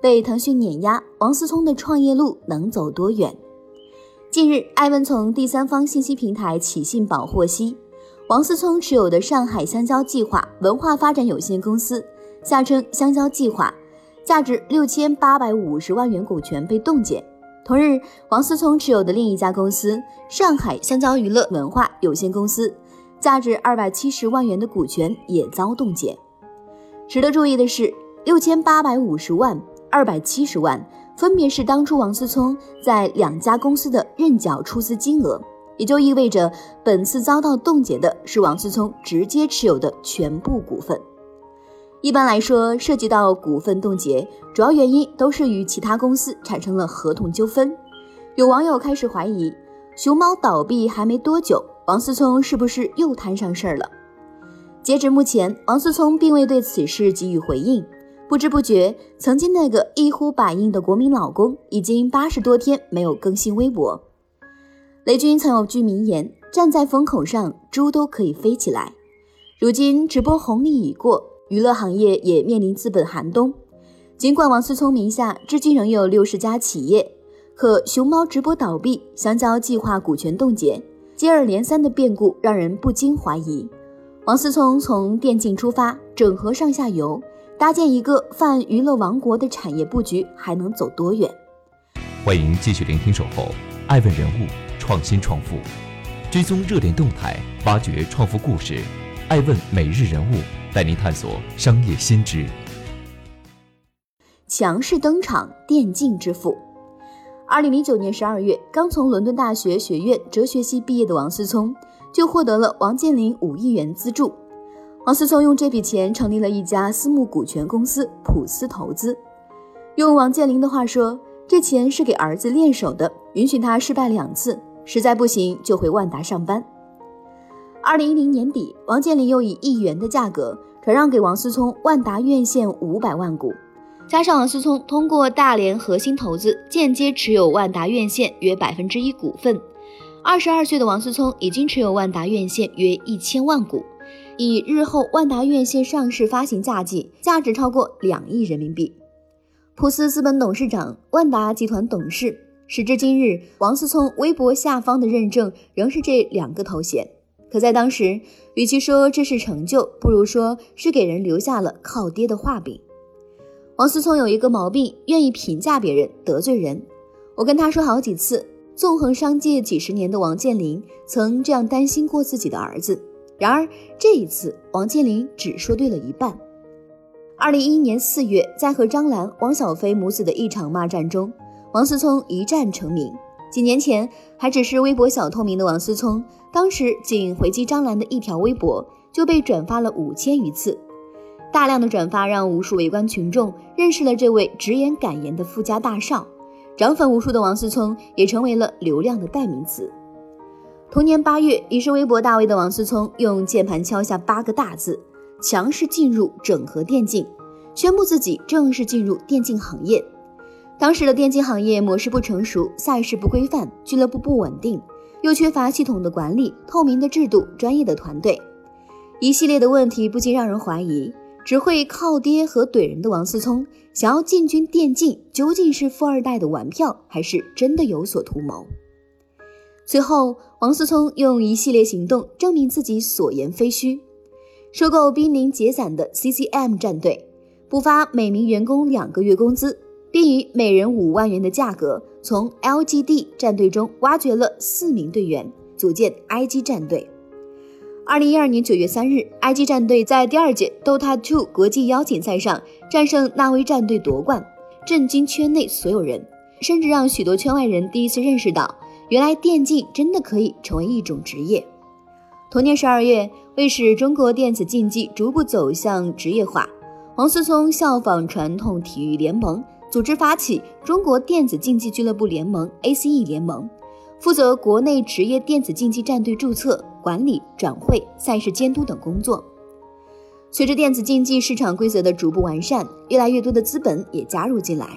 被腾讯碾压，王思聪的创业路能走多远？近日，艾问从第三方信息平台启信宝获悉，王思聪持有的上海香蕉计划文化发展有限公司（下称香蕉计划）价值六千八百五十万元股权被冻结。同日，王思聪持有的另一家公司——上海香蕉娱乐文化有限公司，价值二百七十万元的股权也遭冻结。值得注意的是，六千八百五十万。二百七十万，分别是当初王思聪在两家公司的认缴出资金额，也就意味着本次遭到冻结的是王思聪直接持有的全部股份。一般来说，涉及到股份冻结，主要原因都是与其他公司产生了合同纠纷。有网友开始怀疑，熊猫倒闭还没多久，王思聪是不是又摊上事儿了？截止目前，王思聪并未对此事给予回应。不知不觉，曾经那个一呼百应的国民老公，已经八十多天没有更新微博。雷军曾有句名言：“站在风口上，猪都可以飞起来。”如今直播红利已过，娱乐行业也面临资本寒冬。尽管王思聪名下至今仍有六十家企业，可熊猫直播倒闭，香蕉计划股权冻结，接二连三的变故让人不禁怀疑：王思聪从电竞出发，整合上下游。搭建一个泛娱乐王国的产业布局还能走多远？欢迎继续聆听《守候爱问人物创新创富》，追踪热点动态，挖掘创富故事。爱问每日人物带您探索商业新知。强势登场，电竞之父。二零零九年十二月，刚从伦敦大学学院哲学系毕业的王思聪，就获得了王健林五亿元资助。王思聪用这笔钱成立了一家私募股权公司普思投资。用王健林的话说，这钱是给儿子练手的，允许他失败两次，实在不行就回万达上班。二零一零年底，王健林又以一元的价格转让给王思聪万达院线五百万股，加上王思聪通过大连核心投资间接持有万达院线约百分之一股份。二十二岁的王思聪已经持有万达院线约一千万股。以日后万达院线上市发行价计，价值超过两亿人民币。普思资本董事长、万达集团董事，时至今日，王思聪微博下方的认证仍是这两个头衔。可在当时，与其说这是成就，不如说是给人留下了靠爹的画饼。王思聪有一个毛病，愿意评价别人，得罪人。我跟他说好几次，纵横商界几十年的王健林，曾这样担心过自己的儿子。然而这一次，王健林只说对了一半。二零一一年四月，在和张兰、汪小菲母子的一场骂战中，王思聪一战成名。几年前还只是微博小透明的王思聪，当时仅回击张兰的一条微博就被转发了五千余次，大量的转发让无数围观群众认识了这位直言敢言的富家大少，涨粉无数的王思聪也成为了流量的代名词。同年八月，已是微博大 V 的王思聪用键盘敲下八个大字：“强势进入整合电竞”，宣布自己正式进入电竞行业。当时的电竞行业模式不成熟，赛事不规范，俱乐部不稳定，又缺乏系统的管理、透明的制度、专业的团队，一系列的问题不禁让人怀疑：只会靠爹和怼人的王思聪，想要进军电竞，究竟是富二代的玩票，还是真的有所图谋？随后，王思聪用一系列行动证明自己所言非虚：收购濒临解散的 CCM 战队，补发每名员工两个月工资，并以每人五万元的价格从 LGD 战队中挖掘了四名队员，组建 IG 战队。二零一二年九月三日，IG 战队在第二届 Dota 2国际邀请赛上战胜纳威战队夺冠，震惊圈内所有人，甚至让许多圈外人第一次认识到。原来电竞真的可以成为一种职业。同年十二月，为使中国电子竞技逐步走向职业化，王思聪效仿传统体育联盟，组织发起中国电子竞技俱乐部联盟 （ACE 联盟），负责国内职业电子竞技战队注册、管理、转会、赛事监督等工作。随着电子竞技市场规则的逐步完善，越来越多的资本也加入进来。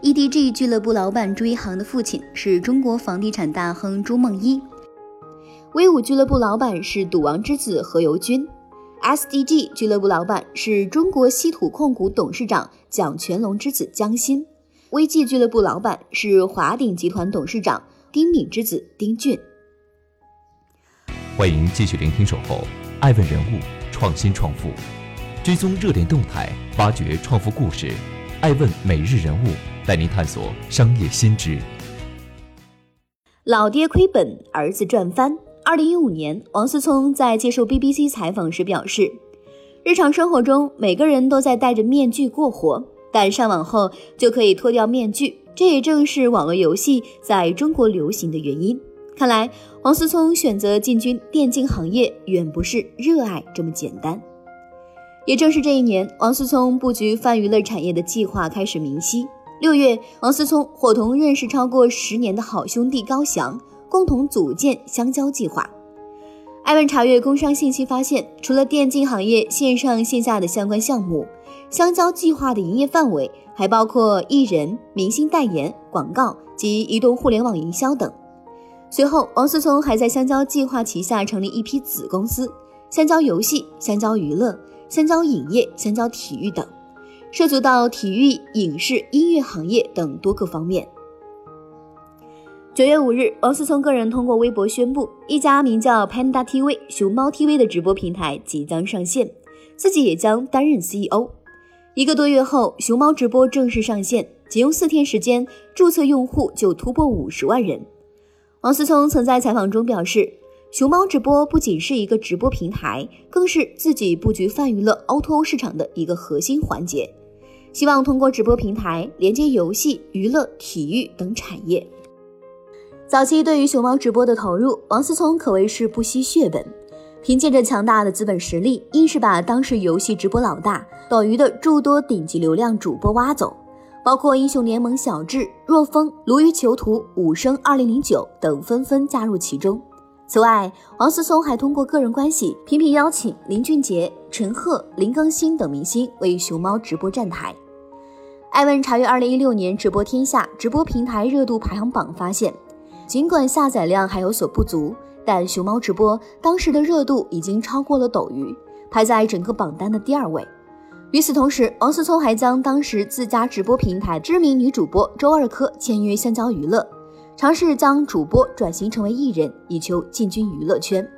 EDG 俱乐部老板朱一航的父亲是中国房地产大亨朱梦一，威武俱乐部老板是赌王之子何猷君，SDG 俱乐部老板是中国稀土控股董事长蒋全龙之子姜鑫，VG 俱乐部老板是华鼎集团董事长丁敏之子丁俊。欢迎继续聆听《守候》，爱问人物。创新创富，追踪热点动态，挖掘创富故事。爱问每日人物带您探索商业新知。老爹亏本，儿子赚翻。二零一五年，王思聪在接受 BBC 采访时表示：“日常生活中，每个人都在戴着面具过活，但上网后就可以脱掉面具。这也正是网络游戏在中国流行的原因。”看来，王思聪选择进军电竞行业，远不是热爱这么简单。也正是这一年，王思聪布局泛娱乐产业的计划开始明晰。六月，王思聪伙同认识超过十年的好兄弟高翔，共同组建香蕉计划。艾文查阅工商信息发现，除了电竞行业线上线下的相关项目，香蕉计划的营业范围还包括艺人、明星代言、广告及移动互联网营销等。随后，王思聪还在香蕉计划旗下成立一批子公司：香蕉游戏、香蕉娱乐、香蕉影业、香蕉体育等，涉足到体育、影视、音乐行业等多个方面。九月五日，王思聪个人通过微博宣布，一家名叫 Panda TV 熊猫 TV 的直播平台即将上线，自己也将担任 CEO。一个多月后，熊猫直播正式上线，仅用四天时间，注册用户就突破五十万人。王思聪曾在采访中表示，熊猫直播不仅是一个直播平台，更是自己布局泛娱乐 O2O 市场的一个核心环节。希望通过直播平台连接游戏、娱乐、体育等产业。早期对于熊猫直播的投入，王思聪可谓是不惜血本，凭借着强大的资本实力，硬是把当时游戏直播老大斗鱼的诸多顶级流量主播挖走。包括英雄联盟小智、若风、鲈鱼囚徒、武生二零零九等纷纷加入其中。此外，王思聪还通过个人关系频频邀请林俊杰、陈赫、林更新等明星为熊猫直播站台。艾问查阅二零一六年直播天下直播平台热度排行榜发现，尽管下载量还有所不足，但熊猫直播当时的热度已经超过了斗鱼，排在整个榜单的第二位。与此同时，王思聪还将当时自家直播平台知名女主播周二珂签约香蕉娱乐，尝试将主播转型成为艺人，以求进军娱乐圈。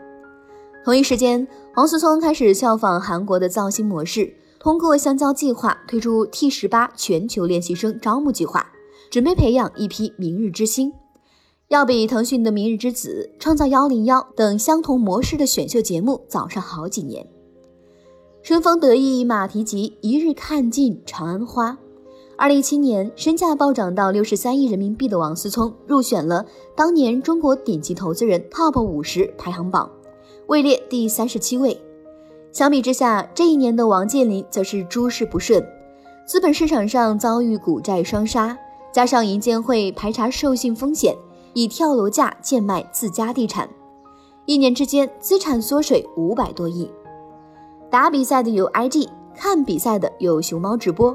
同一时间，王思聪开始效仿韩国的造星模式，通过香蕉计划推出 T 十八全球练习生招募计划，准备培养一批明日之星，要比腾讯的《明日之子》《创造幺零幺》等相同模式的选秀节目早上好几年。春风得意马蹄疾，一日看尽长安花。二零一七年，身价暴涨到六十三亿人民币的王思聪入选了当年中国顶级投资人 TOP 五十排行榜，位列第三十七位。相比之下，这一年的王健林则是诸事不顺，资本市场上遭遇股债双杀，加上银监会排查授信风险，以跳楼价贱卖自家地产，一年之间资产缩水五百多亿。打比赛的有 IG，看比赛的有熊猫直播，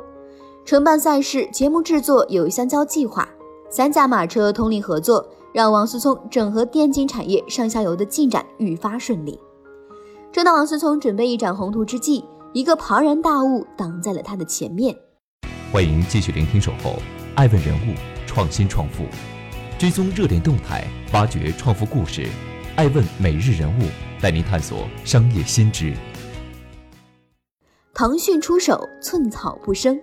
承办赛事节目制作有香蕉计划，三驾马车通力合作，让王思聪整合电竞产业上下游的进展愈发顺利。正当王思聪准备一展宏图之际，一个庞然大物挡在了他的前面。欢迎继续聆听《守候》，爱问人物，创新创富，追踪热点动态，挖掘创富故事。爱问每日人物带您探索商业新知。腾讯出手，寸草不生。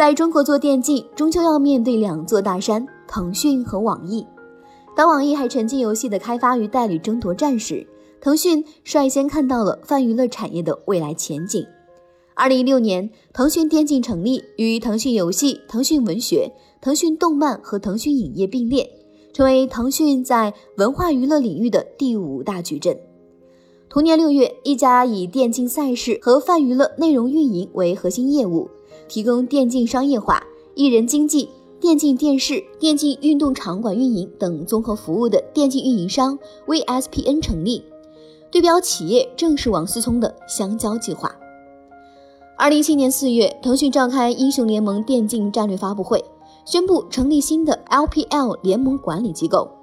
在中国做电竞，终究要面对两座大山：腾讯和网易。当网易还沉浸游戏的开发与代理争夺战时，腾讯率先看到了泛娱乐产业的未来前景。二零一六年，腾讯电竞成立，与腾讯游戏、腾讯文学、腾讯动漫和腾讯影业并列，成为腾讯在文化娱乐领域的第五大矩阵。同年六月，一家以电竞赛事和泛娱乐内容运营为核心业务，提供电竞商业化、艺人经纪、电竞电视、电竞运动场馆运营等综合服务的电竞运营商 VSPN 成立，对标企业正是王思聪的香蕉计划。二零一七年四月，腾讯召开英雄联盟电竞战略发布会，宣布成立新的 LPL 联盟管理机构。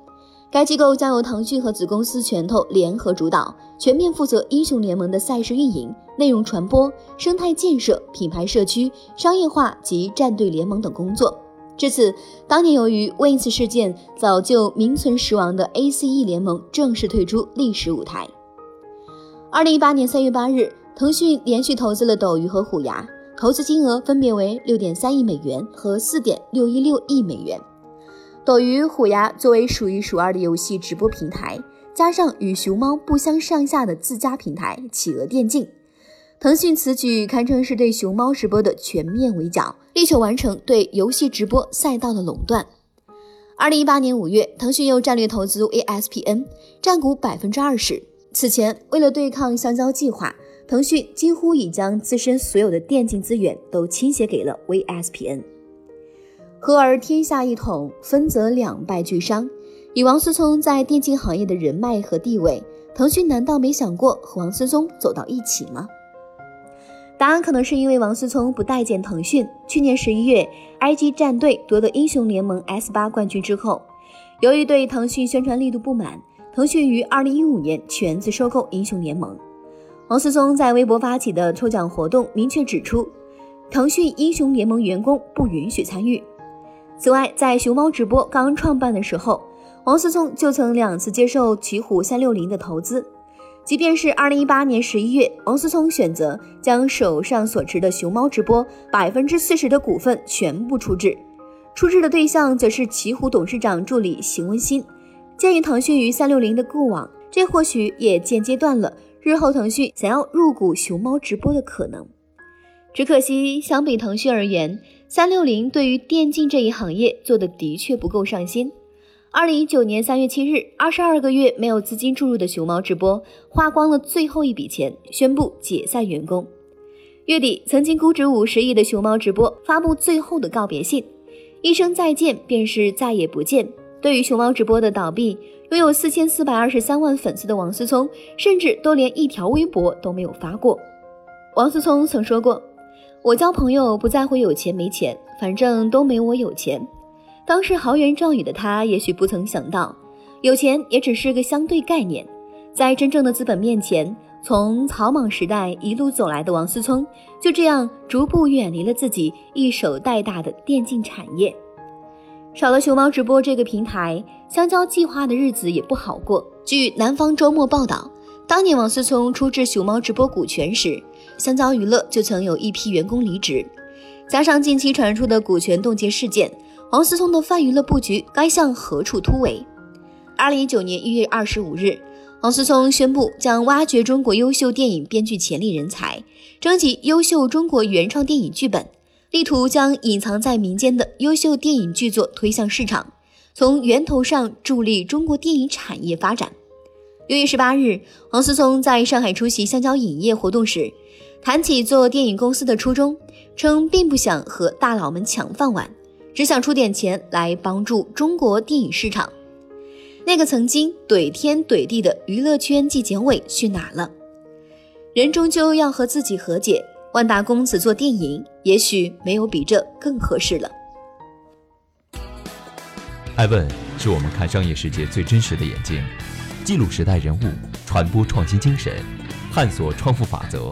该机构将由腾讯和子公司拳头联合主导，全面负责英雄联盟的赛事运营、内容传播、生态建设、品牌社区、商业化及战队联盟等工作。至此，当年由于 Wins 事件早就名存实亡的 ACE 联盟正式退出历史舞台。二零一八年三月八日，腾讯连续投资了斗鱼和虎牙，投资金额分别为六点三亿美元和四点六一六亿美元。斗鱼、虎牙作为数一数二的游戏直播平台，加上与熊猫不相上下的自家平台企鹅电竞，腾讯此举堪称是对熊猫直播的全面围剿，力求完成对游戏直播赛道的垄断。二零一八年五月，腾讯又战略投资 ESPN，占股百分之二十。此前，为了对抗香蕉计划，腾讯几乎已将自身所有的电竞资源都倾斜给了 VSPN。合而天下一统，分则两败俱伤。以王思聪在电竞行业的人脉和地位，腾讯难道没想过和王思聪走到一起吗？答案可能是因为王思聪不待见腾讯。去年十一月，IG 战队夺得英雄联盟 S 八冠军之后，由于对腾讯宣传力度不满，腾讯于二零一五年全资收购英雄联盟。王思聪在微博发起的抽奖活动明确指出，腾讯英雄联盟员工不允许参与。此外，在熊猫直播刚创办的时候，王思聪就曾两次接受奇虎三六零的投资。即便是二零一八年十一月，王思聪选择将手上所持的熊猫直播百分之四十的股份全部出质，出质的对象则是奇虎董事长助理邢文新。鉴于腾讯与三六零的过往，这或许也间接断了日后腾讯想要入股熊猫直播的可能。只可惜，相比腾讯而言，三六零对于电竞这一行业做的的确不够上心。二零一九年三月七日，二十二个月没有资金注入的熊猫直播花光了最后一笔钱，宣布解散员工。月底，曾经估值五十亿的熊猫直播发布最后的告别信，一声再见便是再也不见。对于熊猫直播的倒闭，拥有四千四百二十三万粉丝的王思聪，甚至都连一条微博都没有发过。王思聪曾说过。我交朋友不在乎有钱没钱，反正都没我有钱。当时豪言壮语的他，也许不曾想到，有钱也只是个相对概念。在真正的资本面前，从草莽时代一路走来的王思聪，就这样逐步远离了自己一手带大的电竞产业。少了熊猫直播这个平台，香蕉计划的日子也不好过。据南方周末报道，当年王思聪出质熊猫直播股权时。香蕉娱乐就曾有一批员工离职，加上近期传出的股权冻结事件，王思聪的泛娱乐布局该向何处突围？二零一九年一月二十五日，王思聪宣布将挖掘中国优秀电影编剧潜力人才，征集优秀中国原创电影剧本，力图将隐藏在民间的优秀电影剧作推向市场，从源头上助力中国电影产业发展。六月十八日，王思聪在上海出席香蕉影业活动时。谈起做电影公司的初衷，称并不想和大佬们抢饭碗，只想出点钱来帮助中国电影市场。那个曾经怼天怼地的娱乐圈纪检委去哪了？人终究要和自己和解。万达公子做电影，也许没有比这更合适了。艾问是我们看商业世界最真实的眼睛，记录时代人物，传播创新精神，探索创富法则。